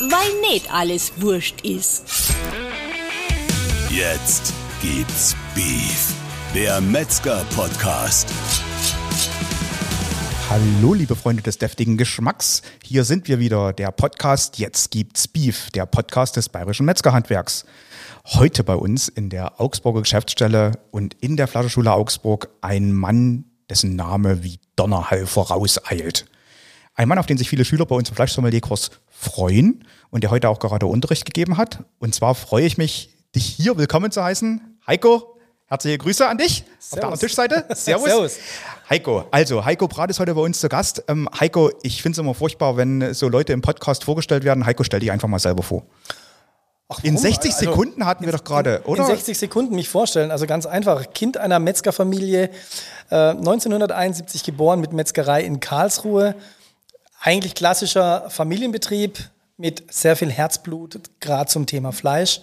weil nicht alles wurscht ist. Jetzt gibt's Beef, der Metzger-Podcast. Hallo, liebe Freunde des deftigen Geschmacks. Hier sind wir wieder, der Podcast Jetzt gibt's Beef, der Podcast des Bayerischen Metzgerhandwerks. Heute bei uns in der Augsburger Geschäftsstelle und in der Flaschenschule Augsburg ein Mann, dessen Name wie Donnerhall vorauseilt. Ein Mann, auf den sich viele Schüler bei uns im Fleischsommelierkurs freuen und der heute auch gerade Unterricht gegeben hat. Und zwar freue ich mich, dich hier willkommen zu heißen. Heiko, herzliche Grüße an dich Servus. auf der anderen Tischseite. Servus. Servus. Heiko, also Heiko Brat ist heute bei uns zu Gast. Ähm, Heiko, ich finde es immer furchtbar, wenn so Leute im Podcast vorgestellt werden. Heiko, stell dich einfach mal selber vor. Ach, In warum? 60 Also, Sekunden hatten wir doch gerade, oder? In 60 Sekunden mich vorstellen. Also ganz einfach. Kind einer Metzgerfamilie, äh, 1971 geboren mit Metzgerei in Karlsruhe. Eigentlich klassischer Familienbetrieb mit sehr viel Herzblut, gerade zum Thema Fleisch.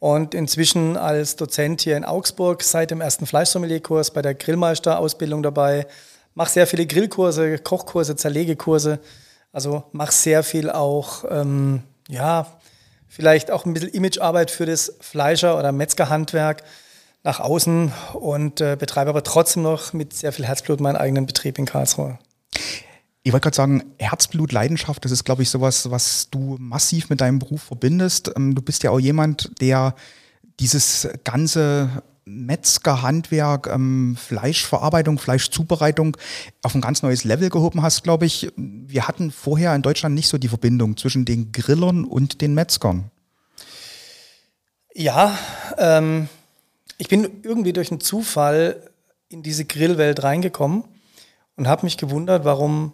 Und inzwischen als Dozent hier in Augsburg seit dem ersten Fleischsommelierkurs bei der Grillmeister-Ausbildung dabei. Mache sehr viele Grillkurse, Kochkurse, Zerlegekurse. Also mache sehr viel auch, ähm, ja, vielleicht auch ein bisschen Imagearbeit für das Fleischer- oder Metzgerhandwerk nach außen und äh, betreibe aber trotzdem noch mit sehr viel Herzblut meinen eigenen Betrieb in Karlsruhe. Ich wollte gerade sagen, Herzblut, Leidenschaft, das ist, glaube ich, sowas, was du massiv mit deinem Beruf verbindest. Ähm, Du bist ja auch jemand, der dieses ganze Metzgerhandwerk, ähm, Fleischverarbeitung, Fleischzubereitung auf ein ganz neues Level gehoben hast, glaube ich. Wir hatten vorher in Deutschland nicht so die Verbindung zwischen den Grillern und den Metzgern. Ja, ähm, ich bin irgendwie durch einen Zufall in diese Grillwelt reingekommen und habe mich gewundert, warum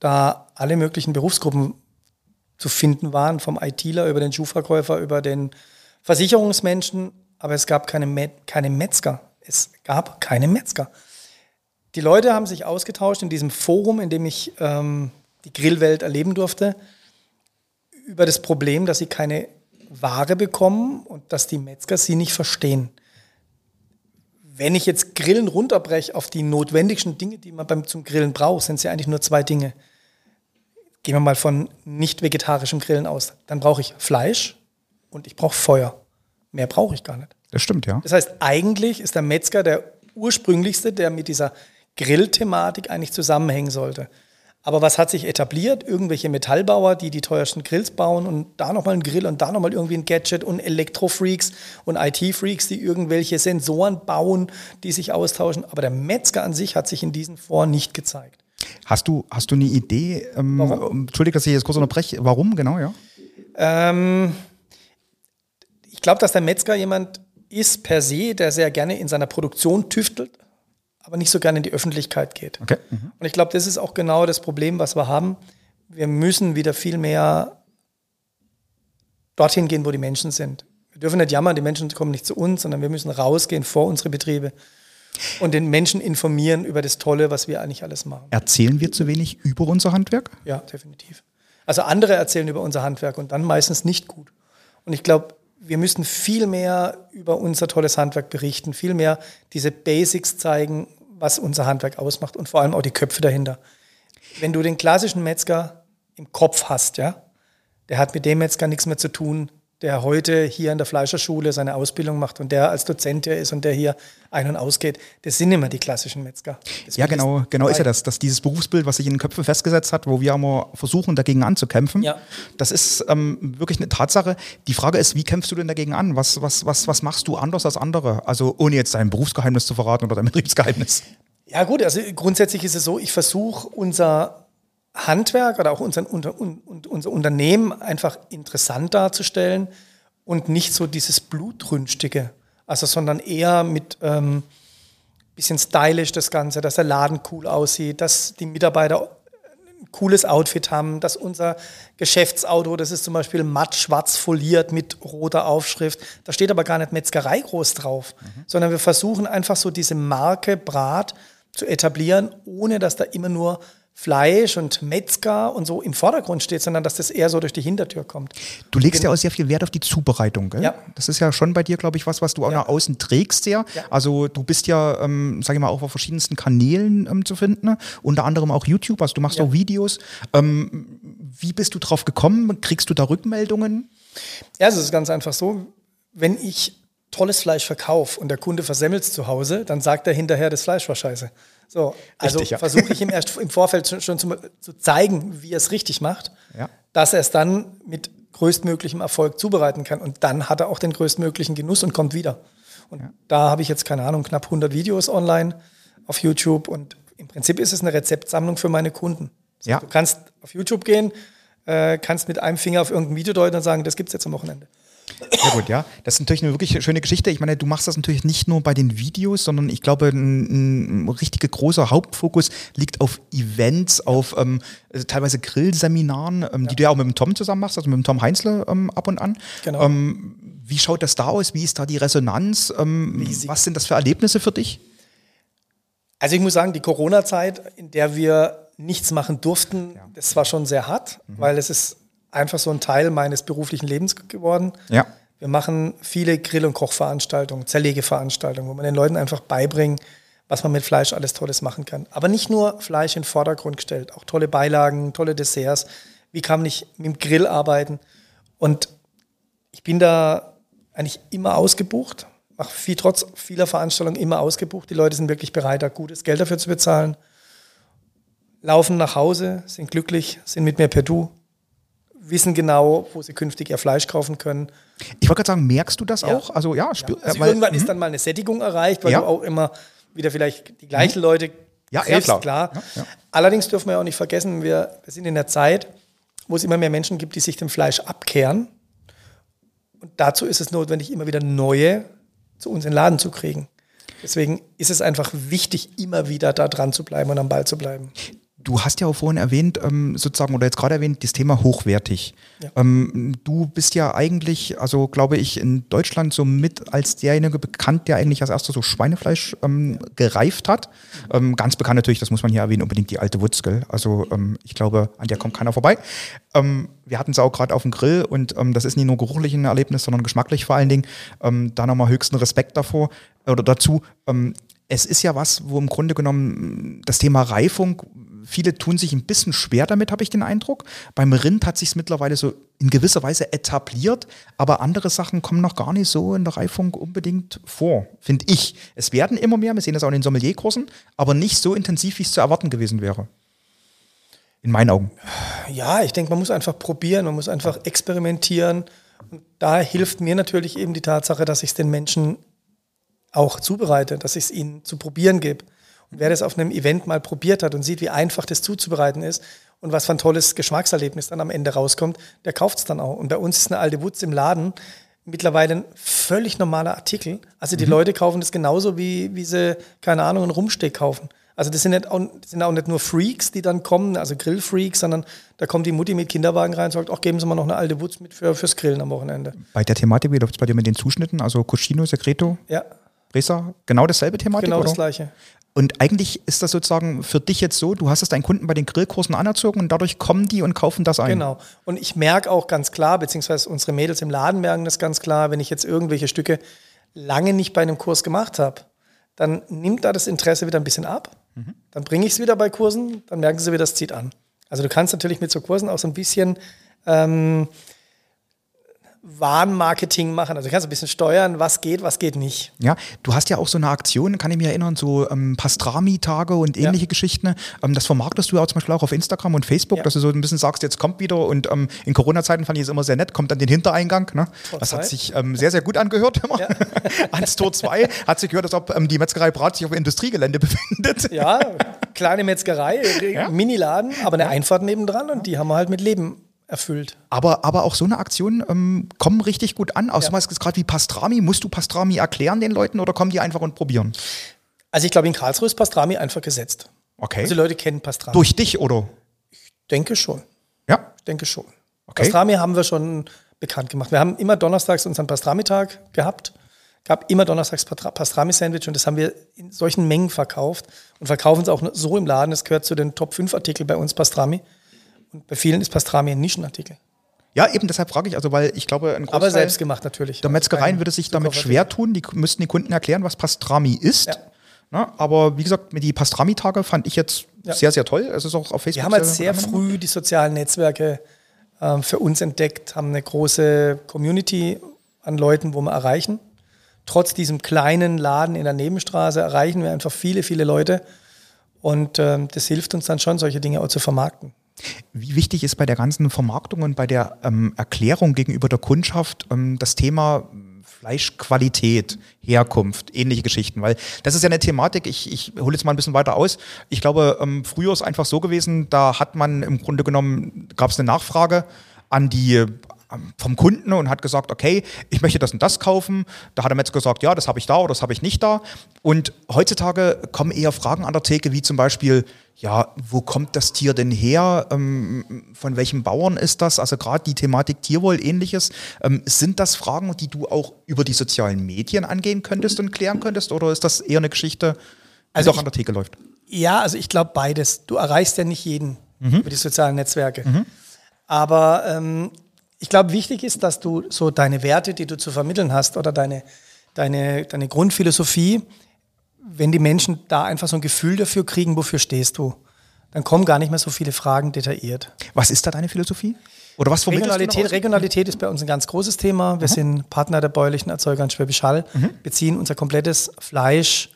da alle möglichen Berufsgruppen zu finden waren, vom ITler über den Schuhverkäufer, über den Versicherungsmenschen, aber es gab keine, Me keine Metzger. Es gab keine Metzger. Die Leute haben sich ausgetauscht in diesem Forum, in dem ich ähm, die Grillwelt erleben durfte, über das Problem, dass sie keine Ware bekommen und dass die Metzger sie nicht verstehen. Wenn ich jetzt Grillen runterbreche auf die notwendigsten Dinge, die man beim, zum Grillen braucht, sind es ja eigentlich nur zwei Dinge. Gehen wir mal von nicht vegetarischem Grillen aus. Dann brauche ich Fleisch und ich brauche Feuer. Mehr brauche ich gar nicht. Das stimmt, ja. Das heißt, eigentlich ist der Metzger der ursprünglichste, der mit dieser Grillthematik eigentlich zusammenhängen sollte. Aber was hat sich etabliert? Irgendwelche Metallbauer, die die teuersten Grills bauen und da nochmal einen Grill und da nochmal irgendwie ein Gadget und Elektrofreaks und IT-Freaks, die irgendwelche Sensoren bauen, die sich austauschen. Aber der Metzger an sich hat sich in diesen Foren nicht gezeigt. Hast du, hast du eine Idee? Ähm, Warum? Entschuldige, dass ich jetzt kurz unterbreche. Warum, genau, ja? Ähm, ich glaube, dass der Metzger jemand ist per se, der sehr gerne in seiner Produktion tüftelt, aber nicht so gerne in die Öffentlichkeit geht. Okay. Und ich glaube, das ist auch genau das Problem, was wir haben. Wir müssen wieder viel mehr dorthin gehen, wo die Menschen sind. Wir dürfen nicht jammern, die Menschen kommen nicht zu uns, sondern wir müssen rausgehen vor unsere Betriebe und den Menschen informieren über das Tolle, was wir eigentlich alles machen. Erzählen wir zu wenig über unser Handwerk? Ja, definitiv. Also andere erzählen über unser Handwerk und dann meistens nicht gut. Und ich glaube, wir müssen viel mehr über unser tolles Handwerk berichten, viel mehr diese Basics zeigen, was unser Handwerk ausmacht und vor allem auch die Köpfe dahinter. Wenn du den klassischen Metzger im Kopf hast, ja, der hat mit dem Metzger nichts mehr zu tun, der heute hier an der Fleischerschule seine Ausbildung macht und der als Dozent hier ist und der hier ein- und ausgeht. Das sind immer die klassischen Metzger. Das Ja, genau, genau ist ja das, dass dieses Berufsbild, was sich in den Köpfen festgesetzt hat, wo wir immer versuchen, dagegen anzukämpfen. Ja. Das ist ähm, wirklich eine Tatsache. Die Frage ist, wie kämpfst du denn dagegen an? Was, was, was, was machst du anders als andere? Also ohne jetzt dein Berufsgeheimnis zu verraten oder dein Betriebsgeheimnis. Ja gut, also grundsätzlich ist es so, ich versuche unser Handwerk oder auch unser, unter, un, un- unser Unternehmen einfach interessant darzustellen und nicht so dieses Blutrünstige, also sondern eher mit ähm, bisschen stylisch das Ganze, dass der Laden cool aussieht, dass die Mitarbeiter ein cooles Outfit haben, dass unser Geschäftsauto, das ist zum Beispiel matt schwarz foliert mit roter Aufschrift, da steht aber gar nicht Metzgerei groß drauf, sondern wir versuchen einfach so diese Marke Brat zu etablieren, ohne dass da immer nur Fleisch und Metzger und so im Vordergrund steht, sondern dass das eher so durch die Hintertür kommt. Du legst ja auch sehr viel Wert auf die Zubereitung, gell? Ja. Das ist ja schon bei dir, glaube ich, was, was du auch Ja. nach außen trägst sehr. Ja. Also du bist ja, ähm, sage ich mal, auch auf verschiedensten Kanälen ähm, zu finden, ne? unter anderem auch YouTube, also du machst Ja. auch Videos. Ähm, wie bist du drauf gekommen? Kriegst du da Rückmeldungen? Ja, also es ist ganz einfach so, wenn ich tolles Fleisch verkaufe und der Kunde versemmelt es zu Hause, dann sagt er hinterher, das Fleisch war scheiße. So, also ja. versuche ich ihm erst im Vorfeld schon, zu, zu zeigen, wie er es richtig macht, Ja. dass er es dann mit größtmöglichem Erfolg zubereiten kann. Und dann hat er auch den größtmöglichen Genuss und kommt wieder. Und da habe ich jetzt, keine Ahnung, knapp 100 Videos online auf YouTube und im Prinzip ist es eine Rezeptsammlung für meine Kunden. Ja. Du kannst auf YouTube gehen, äh, kannst mit einem Finger auf irgendein Video deuten und sagen, das gibt es jetzt am Wochenende. Sehr gut, ja. Das ist natürlich eine wirklich schöne Geschichte. Ich meine, du machst das natürlich nicht nur bei den Videos, sondern ich glaube, ein, ein richtiger großer Hauptfokus liegt auf Events, auf ähm, teilweise Grillseminaren, ähm, die du ja auch mit dem Tom zusammen machst, also mit dem Tom Heinzle ähm, ab und an. Genau. Ähm, wie schaut das da aus? Wie ist da die Resonanz? Ähm, was sind das für Erlebnisse für dich? Also ich muss sagen, die Corona-Zeit, in der wir nichts machen durften, das war schon sehr hart, weil es ist einfach so ein Teil meines beruflichen Lebens geworden. Ja. Wir machen viele Grill- und Kochveranstaltungen, Zerlegeveranstaltungen, wo man den Leuten einfach beibringt, was man mit Fleisch alles Tolles machen kann. Aber nicht nur Fleisch in den Vordergrund gestellt, auch tolle Beilagen, tolle Desserts. Wie kann man nicht mit dem Grill arbeiten? Und ich bin da eigentlich immer ausgebucht, mache viel, trotz vieler Veranstaltungen immer ausgebucht. Die Leute sind wirklich bereit, da gutes Geld dafür zu bezahlen. Laufen nach Hause, sind glücklich, sind mit mir per Du, wissen genau, wo sie künftig ihr Fleisch kaufen können. Ich wollte gerade sagen, merkst du das Ja. auch? Also ja, spür, Also äh, weil- irgendwann ist dann mal eine Sättigung erreicht, weil Ja. du auch immer wieder vielleicht die gleichen Leute Ja, ja, triffst, klar. klar. Ja, ja. Allerdings dürfen wir ja auch nicht vergessen, wir, wir sind in der Zeit, wo es immer mehr Menschen gibt, die sich dem Fleisch abkehren. Und dazu ist es notwendig, immer wieder neue zu uns in den Laden zu kriegen. Deswegen ist es einfach wichtig, immer wieder da dran zu bleiben und am Ball zu bleiben. Du hast ja auch vorhin erwähnt, ähm, sozusagen, oder jetzt gerade erwähnt, das Thema hochwertig. Ja. Ähm, du bist ja eigentlich, also glaube ich, in Deutschland so mit als derjenige bekannt, der eigentlich als erster so Schweinefleisch ähm, gereift hat. Ähm, ganz bekannt natürlich, das muss man hier erwähnen, unbedingt die alte Wutz, gell? Also ähm, ich glaube, an der kommt keiner vorbei. Ähm, wir hatten es auch gerade auf dem Grill und ähm, das ist nicht nur geruchlich ein Erlebnis, sondern geschmacklich vor allen Dingen. Da nochmal höchsten Respekt davor oder dazu. Es ist ja was, wo im Grunde genommen das Thema Reifung, viele tun sich ein bisschen schwer damit, habe ich den Eindruck. Beim Rind hat sich es mittlerweile so in gewisser Weise etabliert, aber andere Sachen kommen noch gar nicht so in der Reifung unbedingt vor, finde ich. Es werden immer mehr, wir sehen das auch in den Sommelierkursen, aber nicht so intensiv, wie es zu erwarten gewesen wäre. In meinen Augen. Ja, ich denke, man muss einfach probieren, man muss einfach experimentieren. Und da hilft mir natürlich eben die Tatsache, dass ich es den Menschen auch zubereite, dass ich es ihnen zu probieren gebe. Und wer das auf einem Event mal probiert hat und sieht, wie einfach das zuzubereiten ist und was für ein tolles Geschmackserlebnis dann am Ende rauskommt, der kauft es dann auch. Und bei uns ist eine alte Wutz im Laden mittlerweile ein völlig normaler Artikel. Also die Leute kaufen das genauso, wie, wie sie, keine Ahnung, einen Rumsteak kaufen. Also das sind, nicht auch, sind auch nicht nur Freaks, die dann kommen, also Grillfreaks, sondern da kommt die Mutti mit Kinderwagen rein und sagt, ach, geben Sie mal noch eine alte Wutz mit für, fürs Grillen am Wochenende. Bei der Thematik, wie läuft es bei dir mit den Zuschnitten? Also Cuscino, Secreto, Ja, Resa, genau dasselbe Thematik? genau oder? das Gleiche. Und eigentlich ist das sozusagen für dich jetzt so, du hast es deinen Kunden bei den Grillkursen anerzogen und dadurch kommen die und kaufen das ein. Genau. Und ich merke auch ganz klar, beziehungsweise unsere Mädels im Laden merken das ganz klar, wenn ich jetzt irgendwelche Stücke lange nicht bei einem Kurs gemacht habe, dann nimmt da das Interesse wieder ein bisschen ab. Dann bringe ich es wieder bei Kursen, dann merken sie wieder, das zieht an. Also du kannst natürlich mit so Kursen auch so ein bisschen ähm, Warenmarketing machen. Also du kannst ein bisschen steuern, was geht, was geht nicht. Ja, du hast ja auch so eine Aktion, kann ich mich erinnern, so ähm, Pastrami-Tage und ähnliche Ja. Geschichten. Ähm, das vermarktest du ja auch zum Beispiel auch auf Instagram und Facebook, Ja. dass du so ein bisschen sagst, jetzt kommt wieder und ähm, in Corona-Zeiten fand ich es immer sehr nett, kommt an den Hintereingang. Ne? Das hat sich ähm, sehr, sehr gut angehört immer. Ja. Ans Tor 2 hat sich gehört, als ob ähm, die Metzgerei Brat sich auf Industriegelände befindet. Ja, kleine Metzgerei. Miniladen, aber eine Einfahrt nebendran und die haben wir halt mit Leben erfüllt. Aber, aber auch so eine Aktion ähm, kommen richtig gut an. Auch Ja. ja. gerade wie Pastrami. Musst du Pastrami erklären den Leuten oder kommen die einfach und probieren? Also ich glaube, in Karlsruhe ist Pastrami einfach gesetzt. Okay. Also die Leute kennen Pastrami. Durch dich oder? denke schon. Ja. Ich denke schon. Okay. Pastrami haben wir schon bekannt gemacht. Wir haben immer donnerstags unseren Pastrami-Tag gehabt. Gab immer donnerstags Pastrami-Sandwich und das haben wir in solchen Mengen verkauft und verkaufen es auch so im Laden. Das gehört zu den Top 5 Artikeln bei uns Pastrami. Bei vielen ist Pastrami ein Nischenartikel. Ja, eben deshalb frage ich, also weil ich glaube, ein Aber Großteil selbst gemacht natürlich. der Metzgereien Kein würde sich damit schwer tun. Die müssten den Kunden erklären, was Pastrami ist. Ja. Ne? Aber wie gesagt, die Pastrami-Tage fand ich jetzt Ja. sehr, sehr toll. Es ist auch auf Facebook. Wir haben halt sehr früh die sozialen Netzwerke ähm, für uns entdeckt, haben eine große Community an Leuten, wo wir erreichen. Trotz diesem kleinen Laden in der Nebenstraße erreichen wir einfach viele, viele Leute. Und ähm, das hilft uns dann schon, solche Dinge auch zu vermarkten. Wie wichtig ist bei der ganzen Vermarktung und bei der ähm, Erklärung gegenüber der Kundschaft ähm, das Thema Fleischqualität, Herkunft, ähnliche Geschichten? Weil das ist ja eine Thematik, ich, ich hole jetzt mal ein bisschen weiter aus. Ich glaube, ähm, früher ist einfach so gewesen, da hat man im Grunde genommen, gab es eine Nachfrage an die vom Kunden und hat gesagt, okay, ich möchte das und das kaufen. Da hat der Metzger gesagt, ja, das habe ich da oder das habe ich nicht da. Und heutzutage kommen eher Fragen an der Theke, wie zum Beispiel, ja, wo kommt das Tier denn her? Ähm, von welchem Bauern ist das? Also gerade die Thematik Tierwohl, ähnliches. Ähm, sind das Fragen, die du auch über die sozialen Medien angehen könntest und klären könntest? Oder ist das eher eine Geschichte, die Also doch ich- an der Theke läuft? Ja, also ich glaube beides. Du erreichst ja nicht jeden über die sozialen Netzwerke. Aber ähm, ich glaube, wichtig ist, dass du so deine Werte, die du zu vermitteln hast oder deine, deine, deine Grundphilosophie, wenn die Menschen da einfach so ein Gefühl dafür kriegen, wofür stehst du, dann kommen gar nicht mehr so viele Fragen detailliert. Was ist da deine Philosophie? Oder was Regionalität? Regionalität ist bei uns ein ganz großes Thema. Wir sind Partner der bäuerlichen Erzeuger in Schwäbisch Hall, beziehen unser komplettes Fleisch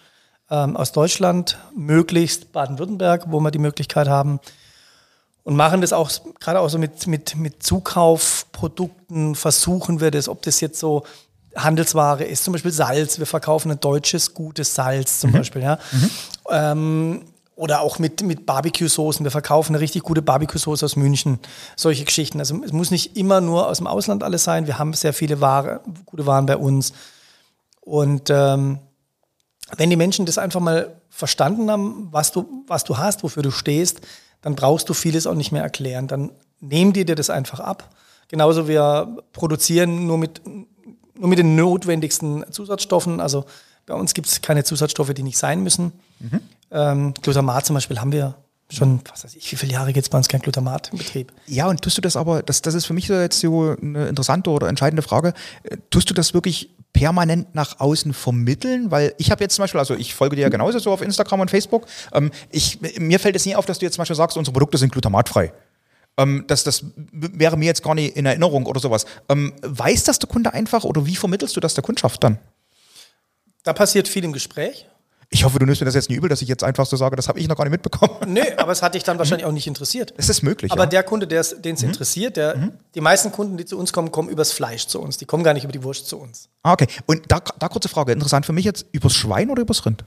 ähm, aus Deutschland, möglichst Baden-Württemberg, wo wir die Möglichkeit haben. Und machen das auch gerade auch so mit, mit, mit Zukaufprodukten, versuchen wir das, ob das jetzt so Handelsware ist, zum Beispiel Salz. Wir verkaufen ein deutsches, gutes Salz zum Beispiel. Ja. Ähm, oder auch mit, mit Barbecue-Soßen. Wir verkaufen eine richtig gute Barbecue-Soße aus München. Solche Geschichten. Also es muss nicht immer nur aus dem Ausland alles sein. Wir haben sehr viele Ware, gute Waren bei uns. Und ähm, wenn die Menschen das einfach mal verstanden haben, was du, was du hast, wofür du stehst, dann brauchst du vieles auch nicht mehr erklären. Dann nehmen die dir das einfach ab. Genauso wir produzieren nur mit, nur mit den notwendigsten Zusatzstoffen. Also bei uns gibt es keine Zusatzstoffe, die nicht sein müssen. Ähm, Glutamat zum Beispiel haben wir schon, was weiß ich, wie viele Jahre geht es bei uns kein Glutamat im Betrieb? Ja, und tust du das aber, das, das ist für mich so jetzt so eine interessante oder entscheidende Frage, äh, tust du das wirklich permanent nach außen vermitteln? Weil ich habe jetzt zum Beispiel, also ich folge dir ja genauso so auf Instagram und Facebook, ähm, ich, mir fällt es nie auf, dass du jetzt zum Beispiel sagst, unsere Produkte sind glutamatfrei. Ähm, das, das wäre mir jetzt gar nicht in Erinnerung oder sowas. Ähm, weiß das der Kunde einfach oder wie vermittelst du das der Kundschaft dann? Da passiert viel im Gespräch. Ich hoffe, du nimmst mir das jetzt nicht übel, dass ich jetzt einfach so sage, das habe ich noch gar nicht mitbekommen. Nö, aber es hat dich dann wahrscheinlich auch nicht interessiert. Es ist möglich. Aber ja. der Kunde, den es interessiert, der, die meisten Kunden, die zu uns kommen, kommen übers Fleisch zu uns. Die kommen gar nicht über die Wurst zu uns. ah, okay. Und da, da kurze Frage, interessant für mich jetzt, übers Schwein oder übers Rind?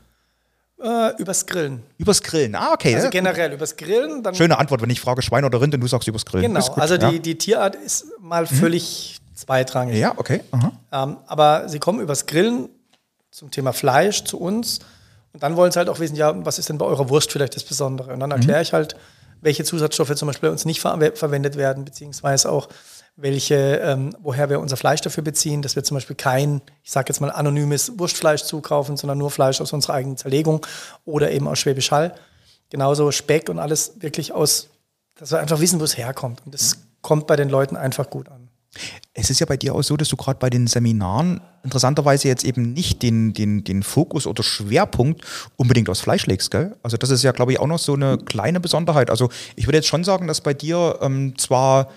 Äh, übers Grillen. Übers Grillen. Ah, okay. Also ja. generell übers Grillen. Schöne Antwort, wenn ich frage Schwein oder Rind und du sagst übers Grillen. genau. Gut, also ja. die, die Tierart ist mal völlig zweitrangig. Ja, okay. Ähm, aber sie kommen übers Grillen zum Thema Fleisch zu uns. Und dann wollen sie halt auch wissen, ja, was ist denn bei eurer Wurst vielleicht das Besondere? Und dann erkläre ich halt, welche Zusatzstoffe zum Beispiel bei uns nicht ver verwendet werden, beziehungsweise auch welche, ähm, woher wir unser Fleisch dafür beziehen, dass wir zum Beispiel kein, ich sage jetzt mal, anonymes Wurstfleisch zukaufen, sondern nur Fleisch aus unserer eigenen Zerlegung oder eben aus Schwäbisch Hall. Genauso Speck und alles wirklich aus, dass wir einfach wissen, wo es herkommt. Und das kommt bei den Leuten einfach gut an. Es ist ja bei dir auch so, dass du gerade bei den Seminaren interessanterweise jetzt eben nicht den, den, den Fokus oder Schwerpunkt unbedingt aufs Fleisch legst, gell? Also das ist ja, glaube ich, auch noch so eine kleine Besonderheit. Also ich würde jetzt schon sagen, dass bei dir ähm, zwar,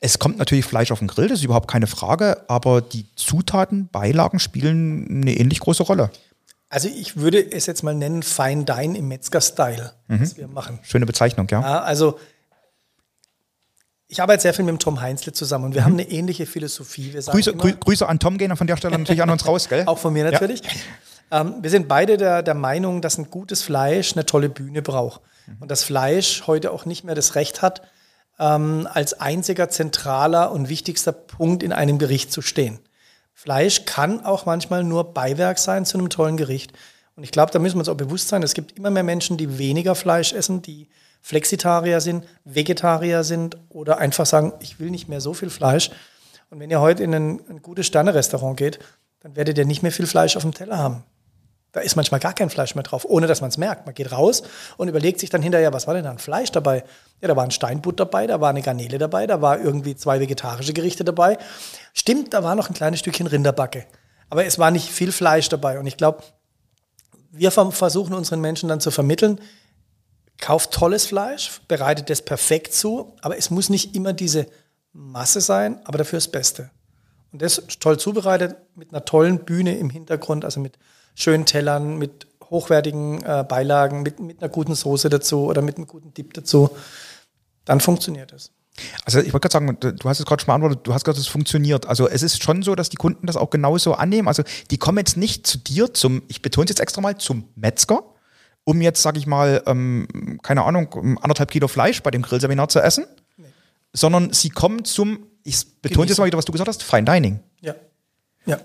es kommt natürlich Fleisch auf den Grill, das ist überhaupt keine Frage, aber die Zutaten, Beilagen spielen eine ähnlich große Rolle. Also ich würde es jetzt mal nennen Fine Dine im Metzger-Style, was wir machen. Schöne Bezeichnung, ja. Ja, also ich arbeite sehr viel mit dem Tom Heinzle zusammen und wir haben eine ähnliche Philosophie. Grüße, immer, grü Grüße an Tom gehen von der Stelle natürlich an uns raus, gell? auch von mir natürlich. Ähm, wir sind beide der, der Meinung, dass ein gutes Fleisch eine tolle Bühne braucht. Und das Fleisch heute auch nicht mehr das Recht hat, ähm, als einziger zentraler und wichtigster Punkt in einem Gericht zu stehen. Fleisch kann auch manchmal nur Beiwerk sein zu einem tollen Gericht. Und ich glaube, da müssen wir uns auch bewusst sein, es gibt immer mehr Menschen, die weniger Fleisch essen, die Flexitarier sind, Vegetarier sind oder einfach sagen, ich will nicht mehr so viel Fleisch. Und wenn ihr heute in ein, ein gutes Sterne-Restaurant geht, dann werdet ihr nicht mehr viel Fleisch auf dem Teller haben. Da ist manchmal gar kein Fleisch mehr drauf, ohne dass man es merkt. Man geht raus und überlegt sich dann hinterher, was war denn da an Fleisch dabei? Ja, da war ein Steinbutt dabei, da war eine Garnele dabei, da war irgendwie zwei vegetarische Gerichte dabei. Stimmt, da war noch ein kleines Stückchen Rinderbacke. Aber es war nicht viel Fleisch dabei. Und ich glaube, wir versuchen unseren Menschen dann zu vermitteln, kauft tolles Fleisch, bereitet das perfekt zu, aber es muss nicht immer diese Masse sein, aber dafür das Beste. Und das toll zubereitet mit einer tollen Bühne im Hintergrund, also mit schönen Tellern, mit hochwertigen äh, Beilagen, mit, mit einer guten Soße dazu oder mit einem guten Dip dazu, dann funktioniert es. Also ich wollte gerade sagen, du hast es gerade schon beantwortet, du hast gesagt, es funktioniert. Also es ist schon so, dass die Kunden das auch genauso annehmen. Also die kommen jetzt nicht zu dir zum, ich betone es jetzt extra mal, zum Metzger, um jetzt, sage ich mal, ähm, keine Ahnung, anderthalb Kilo Fleisch bei dem Grillseminar zu essen, nee. sondern sie kommen zum, ich betone jetzt mal wieder, was du gesagt hast, Fine Dining. Ja. Ja.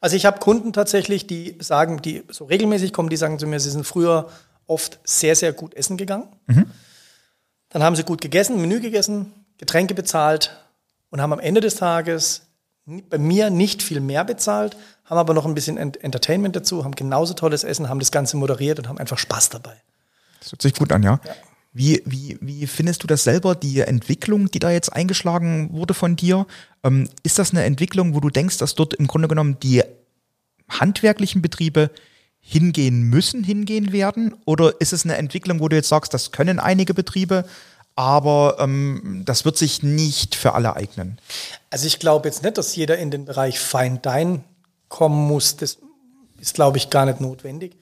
Also ich habe Kunden tatsächlich, die sagen, die so regelmäßig kommen, die sagen zu mir, sie sind früher oft sehr, sehr gut essen gegangen. Mhm. Dann haben sie gut gegessen, Menü gegessen, Getränke bezahlt und haben am Ende des Tages bei mir nicht viel mehr bezahlt, haben aber noch ein bisschen Entertainment dazu, haben genauso tolles Essen, haben das Ganze moderiert und haben einfach Spaß dabei. Das hört sich gut an, ja. ja. Wie, wie, wie findest du das selber, die Entwicklung, die da jetzt eingeschlagen wurde von dir? Ähm, ist das eine Entwicklung, wo du denkst, dass dort im Grunde genommen die handwerklichen Betriebe hingehen müssen, hingehen werden? Oder ist es eine Entwicklung, wo du jetzt sagst, das können einige Betriebe, aber ähm, das wird sich nicht für alle eignen? Also ich glaube jetzt nicht, dass jeder in den Bereich Fine Dine kommen muss. Das ist, glaube ich, gar nicht notwendig.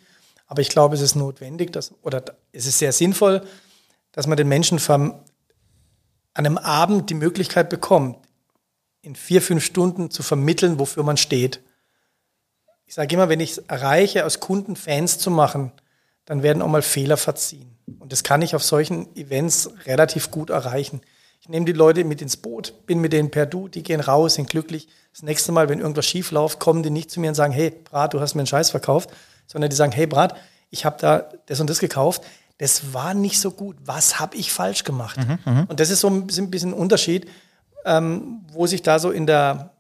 Aber ich glaube, es ist notwendig, dass, oder es ist sehr sinnvoll, dass man den Menschen an einem Abend die Möglichkeit bekommt, in vier, fünf Stunden zu vermitteln, wofür man steht. Ich sage immer, wenn ich es erreiche, aus Kunden Fans zu machen, dann werden auch mal Fehler verziehen. Und das kann ich auf solchen Events relativ gut erreichen. Ich nehme die Leute mit ins Boot, bin mit denen per Du, die gehen raus, sind glücklich. Das nächste Mal, wenn irgendwas schief läuft, kommen die nicht zu mir und sagen, hey, Brat, du hast mir einen Scheiß verkauft, sondern die sagen, hey, Brat, ich habe da das und das gekauft das war nicht so gut. Was habe ich falsch gemacht? Mhm, mhm, und das ist so ein bisschen ein Unterschied, ähm, wo sich da so in der,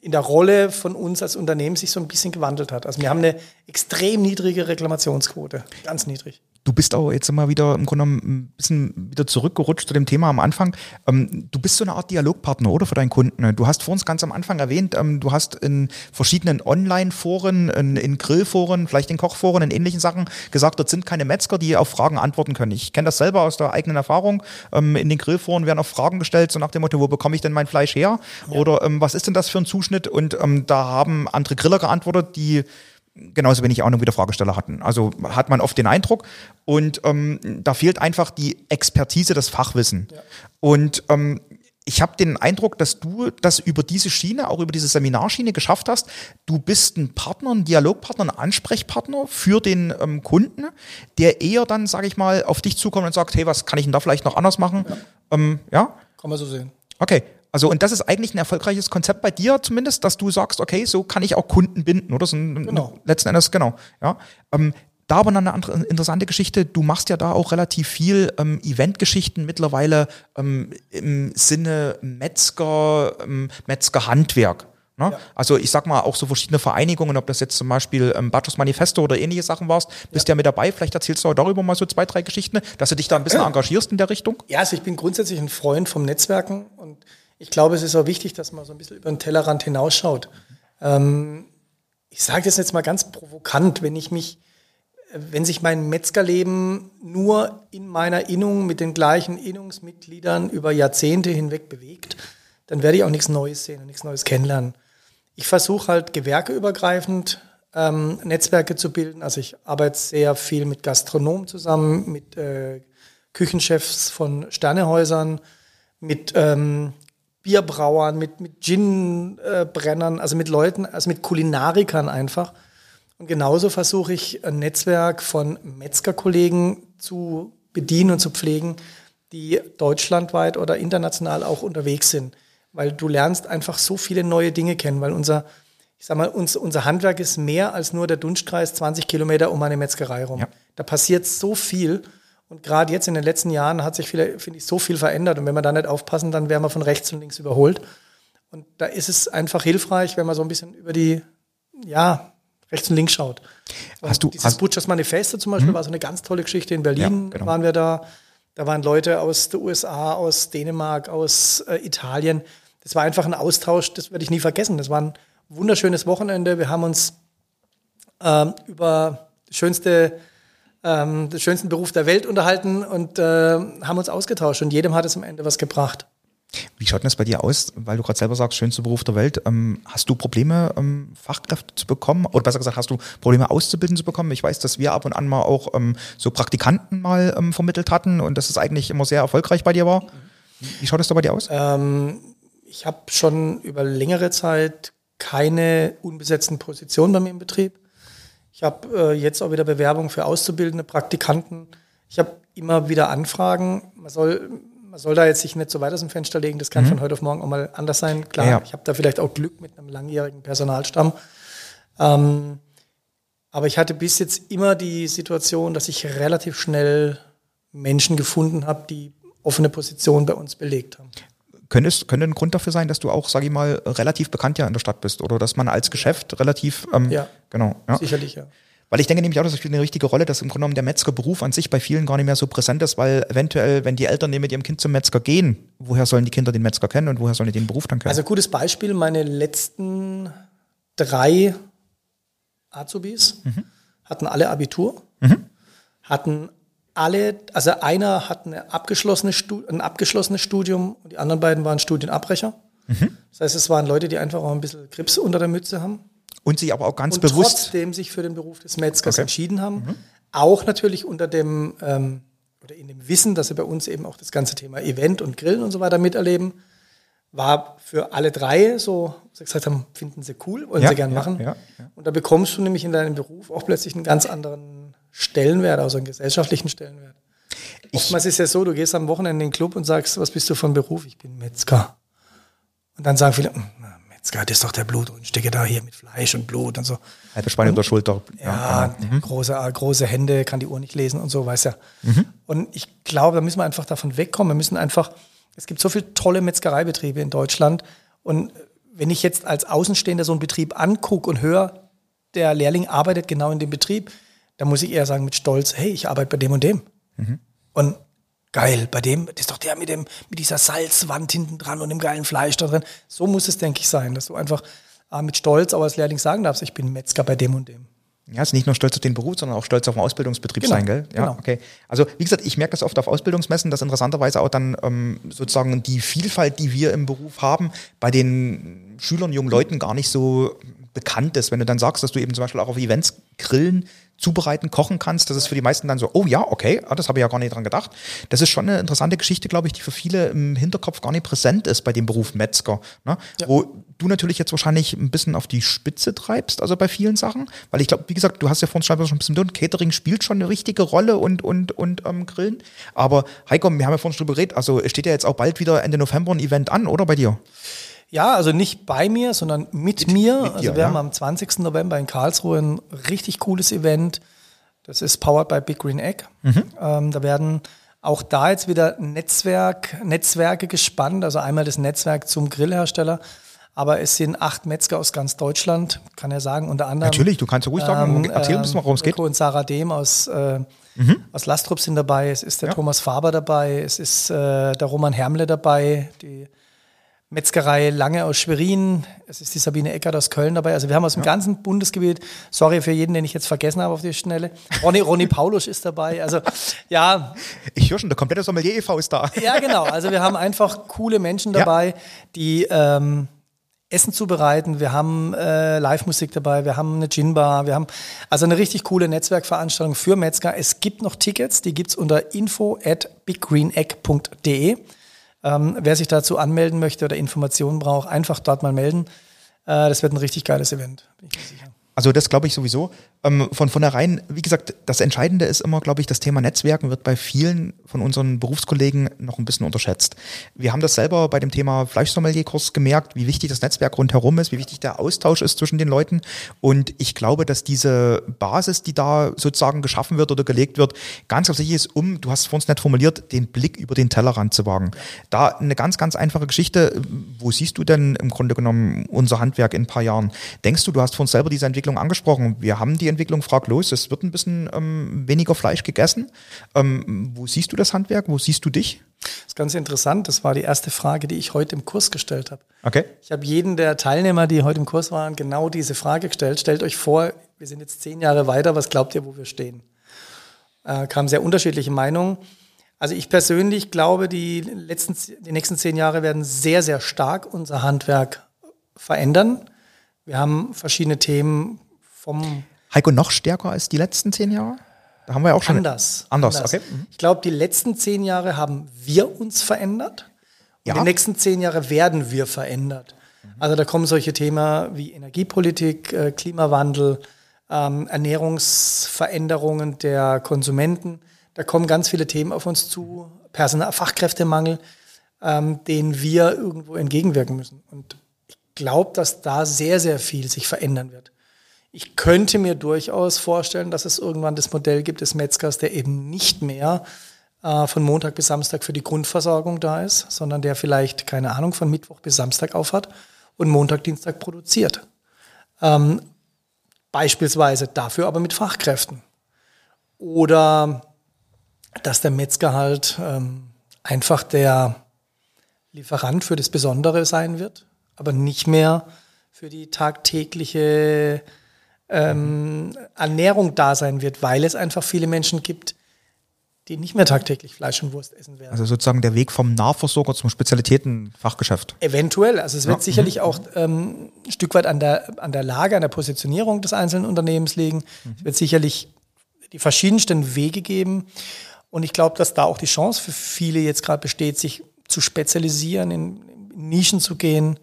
in der Rolle von uns als Unternehmen sich so ein bisschen gewandelt hat. Also wir haben eine extrem niedrige Reklamationsquote, ganz niedrig. Du bist auch jetzt immer wieder im Grunde genommen ein bisschen wieder zurückgerutscht zu dem Thema am Anfang. Ähm, du bist so eine Art Dialogpartner, oder, für deinen Kunden? Du hast vor uns ganz am Anfang erwähnt, ähm, du hast in verschiedenen Online-Foren, in, in Grillforen, vielleicht in Kochforen, in ähnlichen Sachen gesagt, dort sind keine Metzger, die auf Fragen antworten können. Ich kenne das selber aus der eigenen Erfahrung. Ähm, in den Grillforen werden auch Fragen gestellt, so nach dem Motto, wo bekomme ich denn mein Fleisch her? Ja. Oder was ist denn das für ein Zuschnitt? Und da haben andere Griller geantwortet, die genauso wenig Ahnung wie der Fragesteller hatten. Also hat man oft den Eindruck. Und ähm, da fehlt einfach die Expertise, das Fachwissen. Ja. Und ähm, ich habe den Eindruck, dass du das über diese Schiene, auch über diese Seminarschiene geschafft hast. Du bist ein Partner, ein Dialogpartner, ein Ansprechpartner für den ähm, Kunden, der eher dann, sage ich mal, auf dich zukommt und sagt, hey, was kann ich denn da vielleicht noch anders machen? Ja. Ähm, ja? Kann man so sehen. Okay. Also, und das ist eigentlich ein erfolgreiches Konzept bei dir zumindest, dass du sagst, okay, so kann ich auch Kunden binden, oder? So ein, genau. Letzten Endes, genau. Ja. Ähm, da aber noch eine andere interessante Geschichte. Du machst ja da auch relativ viel ähm, Eventgeschichten mittlerweile ähm, im Sinne Metzger, ähm, Metzgerhandwerk. Ne? Ja. Also ich sag mal auch so verschiedene Vereinigungen, ob das jetzt zum Beispiel ähm, Butchers Manifesto oder ähnliche Sachen warst, bist ja. ja mit dabei. Vielleicht erzählst du auch darüber mal so zwei, drei Geschichten, dass du dich da ein bisschen engagierst in der Richtung. Ja, also ich bin grundsätzlich ein Freund vom Netzwerken und ich glaube, es ist auch wichtig, dass man so ein bisschen über den Tellerrand hinausschaut. Ähm, ich sage das jetzt mal ganz provokant, wenn ich mich, wenn sich mein Metzgerleben nur in meiner Innung mit den gleichen Innungsmitgliedern über Jahrzehnte hinweg bewegt, dann werde ich auch nichts Neues sehen und nichts Neues kennenlernen. Ich versuche halt gewerkeübergreifend ähm, Netzwerke zu bilden. Also ich arbeite sehr viel mit Gastronomen zusammen, mit äh, Küchenchefs von Sternehäusern, mit ähm, Bierbrauern, mit, mit Ginbrennern, also mit Leuten, also mit Kulinarikern einfach. Und genauso versuche ich ein Netzwerk von Metzgerkollegen zu bedienen und zu pflegen, die deutschlandweit oder international auch unterwegs sind. Weil du lernst einfach so viele neue Dinge kennen, weil unser, ich sag mal, uns, unser Handwerk ist mehr als nur der Dunstkreis 20 Kilometer um eine Metzgerei rum. Ja. Da passiert so viel. Und gerade jetzt in den letzten Jahren hat sich, finde ich, so viel verändert. Und wenn wir da nicht aufpassen, dann werden wir von rechts und links überholt. Und da ist es einfach hilfreich, wenn man so ein bisschen über die, ja, rechts und links schaut. Hast du, dieses hast, Butchers Manifesto zum Beispiel hm? war so eine ganz tolle Geschichte. In Berlin ja, genau. waren wir da. Da waren Leute aus den USA, aus Dänemark, aus äh, Italien. Das war einfach ein Austausch, das werde ich nie vergessen. Das war ein wunderschönes Wochenende. Wir haben uns ähm, über das schönste, ähm, den schönsten Beruf der Welt unterhalten und äh, haben uns ausgetauscht und jedem hat es am Ende was gebracht. Wie schaut denn das bei dir aus? Weil du gerade selber sagst, schönster Beruf der Welt. Ähm, hast du Probleme, ähm, Fachkräfte zu bekommen? Oder besser gesagt, hast du Probleme auszubilden zu bekommen? Ich weiß, dass wir ab und an mal auch ähm, so Praktikanten mal ähm, vermittelt hatten und dass es eigentlich immer sehr erfolgreich bei dir war. Wie schaut es da bei dir aus? Ähm, ich habe schon über längere Zeit keine unbesetzten Positionen bei mir im Betrieb. Ich habe äh, jetzt auch wieder Bewerbungen für auszubildende Praktikanten. Ich habe immer wieder Anfragen. Man soll man soll da jetzt sich nicht so weit aus dem Fenster legen, das kann mhm. von heute auf morgen auch mal anders sein. Klar, ja. ich habe da vielleicht auch Glück mit einem langjährigen Personalstamm. Ähm, aber ich hatte bis jetzt immer die Situation, dass ich relativ schnell Menschen gefunden habe, die offene Positionen bei uns belegt haben. Könnte, könnte ein Grund dafür sein, dass du auch, sage ich mal, relativ bekannt ja in der Stadt bist oder dass man als Geschäft relativ, ähm, ja, genau, ja. sicherlich, ja. Weil ich denke nämlich auch, das spielt eine richtige Rolle, dass im Grunde genommen der Metzgerberuf an sich bei vielen gar nicht mehr so präsent ist, weil eventuell, wenn die Eltern mit ihrem Kind zum Metzger gehen, woher sollen die Kinder den Metzger kennen und woher sollen die den Beruf dann kennen? Also gutes Beispiel, meine letzten drei Azubis mhm. hatten alle Abitur, mhm. hatten alle, also einer hat eine abgeschlossene ein abgeschlossenes Studium und die anderen beiden waren Studienabbrecher. Mhm. Das heißt, es waren Leute, die einfach auch ein bisschen Krebs unter der Mütze haben. Und sich aber auch ganz und bewusst. trotzdem sich für den Beruf des Metzgers okay. entschieden haben. Mhm. Auch natürlich unter dem ähm, oder in dem Wissen, dass sie bei uns eben auch das ganze Thema Event und Grillen und so weiter miterleben. War für alle drei so, sie gesagt haben, finden sie cool, wollen ja, sie gern machen. Ja, ja, und da bekommst du nämlich in deinem Beruf auch plötzlich einen ganz anderen Stellenwert, also einen gesellschaftlichen Stellenwert. Ich, Oftmals ist ja so, du gehst am Wochenende in den Club und sagst, was bist du von Beruf? Ich bin Metzger. Und dann sagen viele, hm, Metzger, das ist doch der Blut und stecke da hier mit Fleisch und Blut und so. Halbe Schwein unter Schulter. Ja, ja mhm. große, große Hände, kann die Uhr nicht lesen und so, weiß ja. Mhm. Und ich glaube, da müssen wir einfach davon wegkommen. Wir müssen einfach, es gibt so viele tolle Metzgereibetriebe in Deutschland. Und wenn ich jetzt als Außenstehender so einen Betrieb angucke und höre, der Lehrling arbeitet genau in dem Betrieb, dann muss ich eher sagen mit Stolz, hey, ich arbeite bei dem und dem. Mhm. Und geil, bei dem, das ist doch der mit dem, mit dieser Salzwand hinten dran und dem geilen Fleisch da drin. So muss es, denke ich, sein, dass du einfach äh, mit Stolz aber als Lehrling sagen darfst, ich bin Metzger bei dem und dem. Ja, es ist nicht nur stolz auf den Beruf, sondern auch stolz auf den Ausbildungsbetrieb genau, sein, gell? Ja, genau. okay. Also wie gesagt, ich merke das oft auf Ausbildungsmessen, dass interessanterweise auch dann ähm, sozusagen die Vielfalt, die wir im Beruf haben, bei den Schülern, jungen Leuten gar nicht so bekannt ist. Wenn du dann sagst, dass du eben zum Beispiel auch auf Events grillen zubereiten, kochen kannst. Das ist für die meisten dann so, oh ja, okay, ah, das habe ich ja gar nicht dran gedacht. Das ist schon eine interessante Geschichte, glaube ich, die für viele im Hinterkopf gar nicht präsent ist bei dem Beruf Metzger. Ne? Ja. Wo du natürlich jetzt wahrscheinlich ein bisschen auf die Spitze treibst, also bei vielen Sachen. Weil ich glaube, wie gesagt, du hast ja vorhin schon ein bisschen drin, Catering spielt schon eine richtige Rolle und, und, und ähm, Grillen. Aber Heiko, wir haben ja vorhin schon drüber geredet, also steht ja jetzt auch bald wieder Ende November ein Event an, oder bei dir? Ja, also nicht bei mir, sondern mit, mit mir. Mit also dir, wir ja. haben am 20. November in Karlsruhe ein richtig cooles Event. Das ist powered by Big Green Egg. Mhm. Ähm, da werden auch da jetzt wieder Netzwerk, Netzwerke gespannt, also einmal das Netzwerk zum Grillhersteller, aber es sind acht Metzger aus ganz Deutschland, kann er sagen, unter anderem. Natürlich, du kannst ruhig sagen, ähm, erzähl ein bisschen, worum es geht. und Sarah Dehm aus, äh, mhm. aus Lastrup sind dabei, es ist der ja. Thomas Faber dabei, es ist äh, der Roman Hermle dabei, die Metzgerei Lange aus Schwerin, es ist die Sabine Eckert aus Köln dabei. Also wir haben aus dem ja. ganzen Bundesgebiet, sorry für jeden, den ich jetzt vergessen habe auf die Schnelle. Ronny, Ronny Paulus ist dabei. Also ja. Ich höre schon, der komplette Sommelier e.V. ist da. Ja, genau. Also wir haben einfach coole Menschen dabei, ja. die ähm, Essen zubereiten. Wir haben äh, Live-Musik dabei, wir haben eine Gin-Bar, wir haben also eine richtig coole Netzwerkveranstaltung für Metzger. Es gibt noch Tickets, die gibt's unter info at biggreenegg.de. Ähm, wer sich dazu anmelden möchte oder Informationen braucht, einfach dort mal melden. Äh, das wird ein richtig geiles Event, bin ich mir sicher. Also das glaube ich sowieso. Ähm, von vornherein, wie gesagt, das Entscheidende ist immer, glaube ich, das Thema Netzwerken wird bei vielen von unseren Berufskollegen noch ein bisschen unterschätzt. Wir haben das selber bei dem Thema Fleischsommelierkurs gemerkt, wie wichtig das Netzwerk rundherum ist, wie wichtig der Austausch ist zwischen den Leuten. Und ich glaube, dass diese Basis, die da sozusagen geschaffen wird oder gelegt wird, ganz ganz ist, um, du hast es vorhin nicht formuliert, den Blick über den Tellerrand zu wagen. Da eine ganz, ganz einfache Geschichte. Wo siehst du denn im Grunde genommen unser Handwerk in ein paar Jahren? Denkst du, du hast vorhin selber diese Entwicklung angesprochen. Wir haben die Entwicklung, frag los, es wird ein bisschen ähm, weniger Fleisch gegessen. Ähm, wo siehst du das Handwerk? Wo siehst du dich? Das ist ganz interessant. Das war die erste Frage, die ich heute im Kurs gestellt habe. Okay. Ich habe jeden der Teilnehmer, die heute im Kurs waren, genau diese Frage gestellt. Stellt euch vor, wir sind jetzt zehn Jahre weiter, was glaubt ihr, wo wir stehen? Äh, kamen sehr unterschiedliche Meinungen. Also ich persönlich glaube, die, letzten, die nächsten zehn Jahre werden sehr, sehr stark unser Handwerk verändern. Wir haben verschiedene Themen vom Heiko, noch stärker als die letzten zehn Jahre? Da haben wir ja auch schon. anders. Anders, okay. Mhm. Ich glaube, die letzten zehn Jahre haben wir uns verändert. Und Ja. die nächsten zehn Jahre werden wir verändert. Also da kommen solche Themen wie Energiepolitik, äh, Klimawandel, ähm, Ernährungsveränderungen der Konsumenten. Da kommen ganz viele Themen auf uns zu, Personal Fachkräftemangel, ähm, denen wir irgendwo entgegenwirken müssen. Und ich glaube, dass da sehr, sehr viel sich verändern wird. Ich könnte mir durchaus vorstellen, dass es irgendwann das Modell gibt des Metzgers, der eben nicht mehr äh, von Montag bis Samstag für die Grundversorgung da ist, sondern der vielleicht, keine Ahnung, von Mittwoch bis Samstag aufhat und Montag, Dienstag produziert. Ähm, beispielsweise dafür aber mit Fachkräften. Oder dass der Metzger halt ähm, einfach der Lieferant für das Besondere sein wird, aber nicht mehr für die tagtägliche ähm, Ernährung da sein wird, weil es einfach viele Menschen gibt, die nicht mehr tagtäglich Fleisch und Wurst essen werden. Also sozusagen der Weg vom Nahversorger zum Spezialitätenfachgeschäft. Eventuell, also es wird Ja. sicherlich auch ähm, ein Stück weit an der, an der Lage, an der Positionierung des einzelnen Unternehmens liegen. Es wird sicherlich die verschiedensten Wege geben. Und ich glaube, dass da auch die Chance für viele jetzt gerade besteht, sich zu spezialisieren, in, in Nischen zu gehen.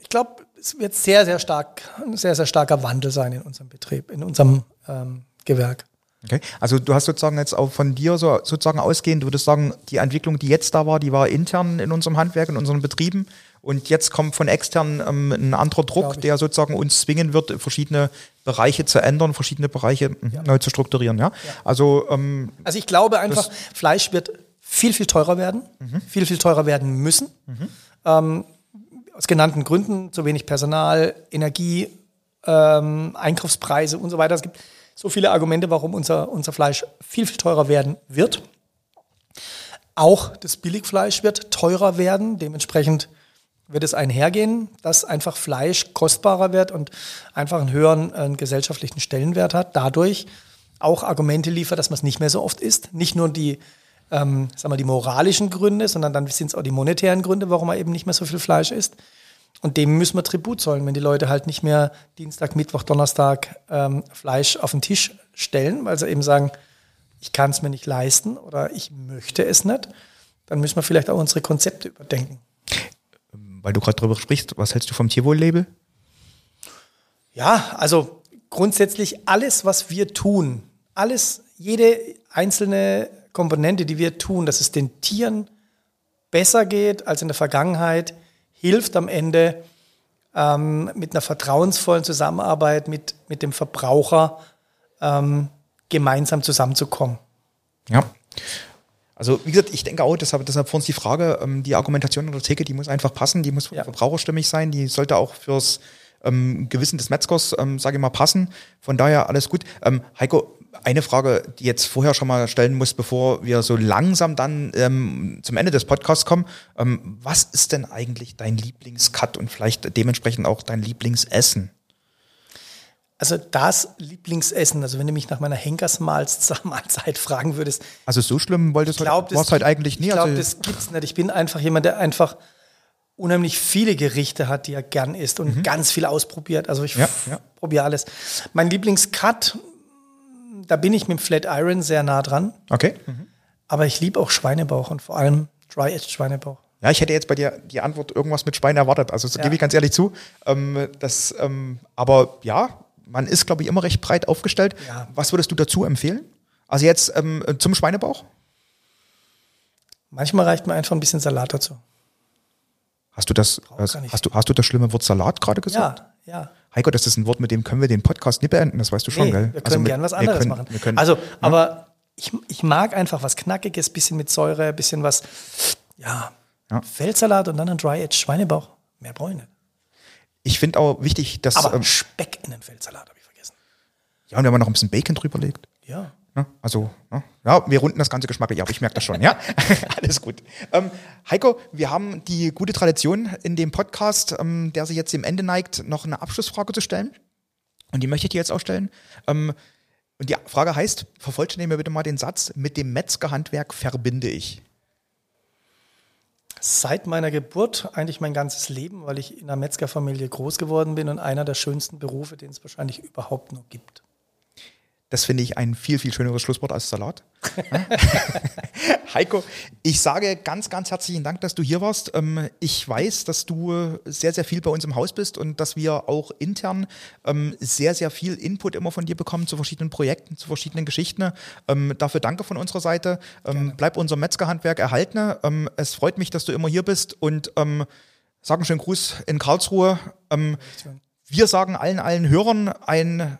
Ich glaube, es wird sehr, sehr stark, ein sehr, sehr starker Wandel sein in unserem Betrieb, in unserem ähm, Gewerk. Okay. Also du hast sozusagen jetzt auch von dir so sozusagen ausgehend, du würdest sagen, die Entwicklung, die jetzt da war, die war intern in unserem Handwerk, in unseren Betrieben. Und jetzt kommt von extern ähm, ein anderer Druck, der sozusagen uns zwingen wird, verschiedene Bereiche zu ändern, verschiedene Bereiche mhm, neu zu strukturieren. Ja. Also ähm, Also ich glaube einfach, Fleisch wird viel, viel teurer werden, viel, viel teurer werden müssen. Ähm, aus genannten Gründen, zu wenig Personal, Energie, ähm, Einkaufspreise und so weiter. Es gibt so viele Argumente, warum unser, unser Fleisch viel, viel teurer werden wird. Auch das Billigfleisch wird teurer werden. Dementsprechend wird es einhergehen, dass einfach Fleisch kostbarer wird und einfach einen höheren äh, gesellschaftlichen Stellenwert hat. Dadurch auch Argumente liefert, dass man es nicht mehr so oft isst. Nicht nur die, ähm, sagen wir, die moralischen Gründe, sondern dann sind es auch die monetären Gründe, warum man eben nicht mehr so viel Fleisch isst. Und dem müssen wir Tribut zollen, wenn die Leute halt nicht mehr Dienstag, Mittwoch, Donnerstag ähm, Fleisch auf den Tisch stellen, weil sie eben sagen, ich kann es mir nicht leisten oder ich möchte es nicht, dann müssen wir vielleicht auch unsere Konzepte überdenken. weil du gerade drüber sprichst, was hältst du vom Tierwohl-Label? Ja, also grundsätzlich alles, was wir tun, alles, jede einzelne Komponente, die wir tun, dass es den Tieren besser geht als in der Vergangenheit, hilft am Ende ähm, mit einer vertrauensvollen Zusammenarbeit mit, mit dem Verbraucher ähm, gemeinsam zusammenzukommen. Ja. Also wie gesagt, ich denke auch, deshalb, deshalb für uns die Frage, ähm, die Argumentation in der Theke, die muss einfach passen, die muss Ja. verbraucherstimmig sein, die sollte auch fürs ähm, Gewissen des Metzgers, ähm, sage ich mal, passen. Von daher alles gut. Ähm, Heiko, eine Frage, die jetzt vorher schon mal stellen muss, bevor wir so langsam dann ähm, zum Ende des Podcasts kommen. Ähm, was ist denn eigentlich dein Lieblingscut und vielleicht dementsprechend auch dein Lieblingsessen? Also das Lieblingsessen, also wenn du mich nach meiner Henkersmahlzeit fragen würdest, Also so schlimm wolltest du glaub, war es halt eigentlich nie. Ich glaube, also, das gibt's nicht. Ich bin einfach jemand, der einfach unheimlich viele Gerichte hat, die er gern isst und ganz viel ausprobiert. Also ich Mhm. Ja, ja. probiere alles. Mein Lieblingscut, da bin ich mit dem Flat Iron sehr nah dran. okay. Aber ich liebe auch Schweinebauch und vor allem Dry-Aged Schweinebauch. Ja, ich hätte jetzt bei dir die Antwort irgendwas mit Schwein erwartet. Also das Ja. gebe ich ganz ehrlich zu. Ähm, das, ähm, aber ja, man ist, glaube ich, immer recht breit aufgestellt. Ja. Was würdest du dazu empfehlen? Also jetzt ähm, zum Schweinebauch? Manchmal reicht mir einfach ein bisschen Salat dazu. Hast du das, hast, nicht. hast du, hast du das schlimme Wort Salat gerade gesagt? Ja, ja. Heiko, das ist ein Wort, mit dem können wir den Podcast nicht beenden, das weißt du schon, Nee, gell? wir können Also gern was anderes können- machen. Können, also, aber ich, ich mag einfach was Knackiges, bisschen mit Säure, bisschen was, ja, Ja. Feldsalat und dann ein Dry-Aged Schweinebauch. Mehr brauche ich nicht. ich finde auch wichtig, dass Aber ähm, Speck in den Feldsalat habe ich vergessen. Ja, und wir haben noch ein bisschen Bacon drüber legt. Ja. Ne? Also, ne? ja, wir runden das Ganze geschmacklich ab, ich merke das schon, ja. Alles gut. Ähm, Heiko, wir haben die gute Tradition in dem Podcast, ähm, der sich jetzt dem Ende neigt, noch eine Abschlussfrage zu stellen. Und die möchte ich dir jetzt auch stellen. Ähm, und die Frage heißt, vervollständige mir bitte mal den Satz, mit dem Metzgerhandwerk verbinde ich. Seit meiner Geburt, eigentlich mein ganzes Leben, weil ich in einer Metzgerfamilie groß geworden bin und einer der schönsten Berufe, den es wahrscheinlich überhaupt nur gibt. Das finde ich ein viel, viel schöneres Schlusswort als Salat. Heiko, ich sage ganz, ganz herzlichen Dank, dass du hier warst. Ähm, ich weiß, dass du sehr, sehr viel bei uns im Haus bist und dass wir auch intern ähm, sehr, sehr viel Input immer von dir bekommen zu verschiedenen Projekten, zu verschiedenen Geschichten. Ähm, dafür danke von unserer Seite. Bleib unser Metzgerhandwerk erhalten. Es freut mich, dass du immer hier bist und sag einen schönen Gruß in Karlsruhe. Wir sagen allen, allen Hörern ein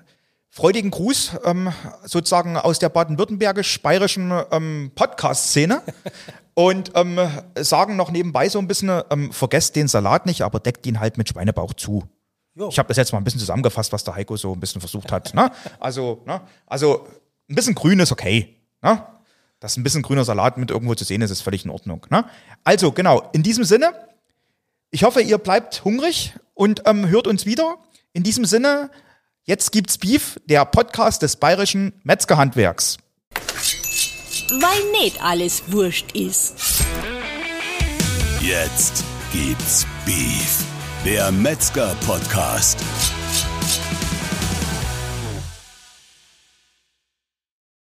freudigen Gruß ähm, sozusagen aus der baden-württembergisch-bayerischen ähm, Podcast-Szene und ähm, sagen noch nebenbei so ein bisschen, ähm, vergesst den Salat nicht, aber deckt ihn halt mit Schweinebauch zu. Jo. Ich habe das jetzt mal ein bisschen zusammengefasst, was der Heiko so ein bisschen versucht hat. Ne? Also, ne? also ein bisschen grün ist okay. Ne? Dass ein bisschen grüner Salat mit irgendwo zu sehen ist, ist völlig in Ordnung. Ne? Also genau, in diesem Sinne, ich hoffe, ihr bleibt hungrig und ähm, hört uns wieder. In diesem Sinne, Jetzt gibt's Beef, der Podcast des bayerischen Metzgerhandwerks. Weil nicht alles wurscht ist. Jetzt gibt's Beef, der Metzger-Podcast.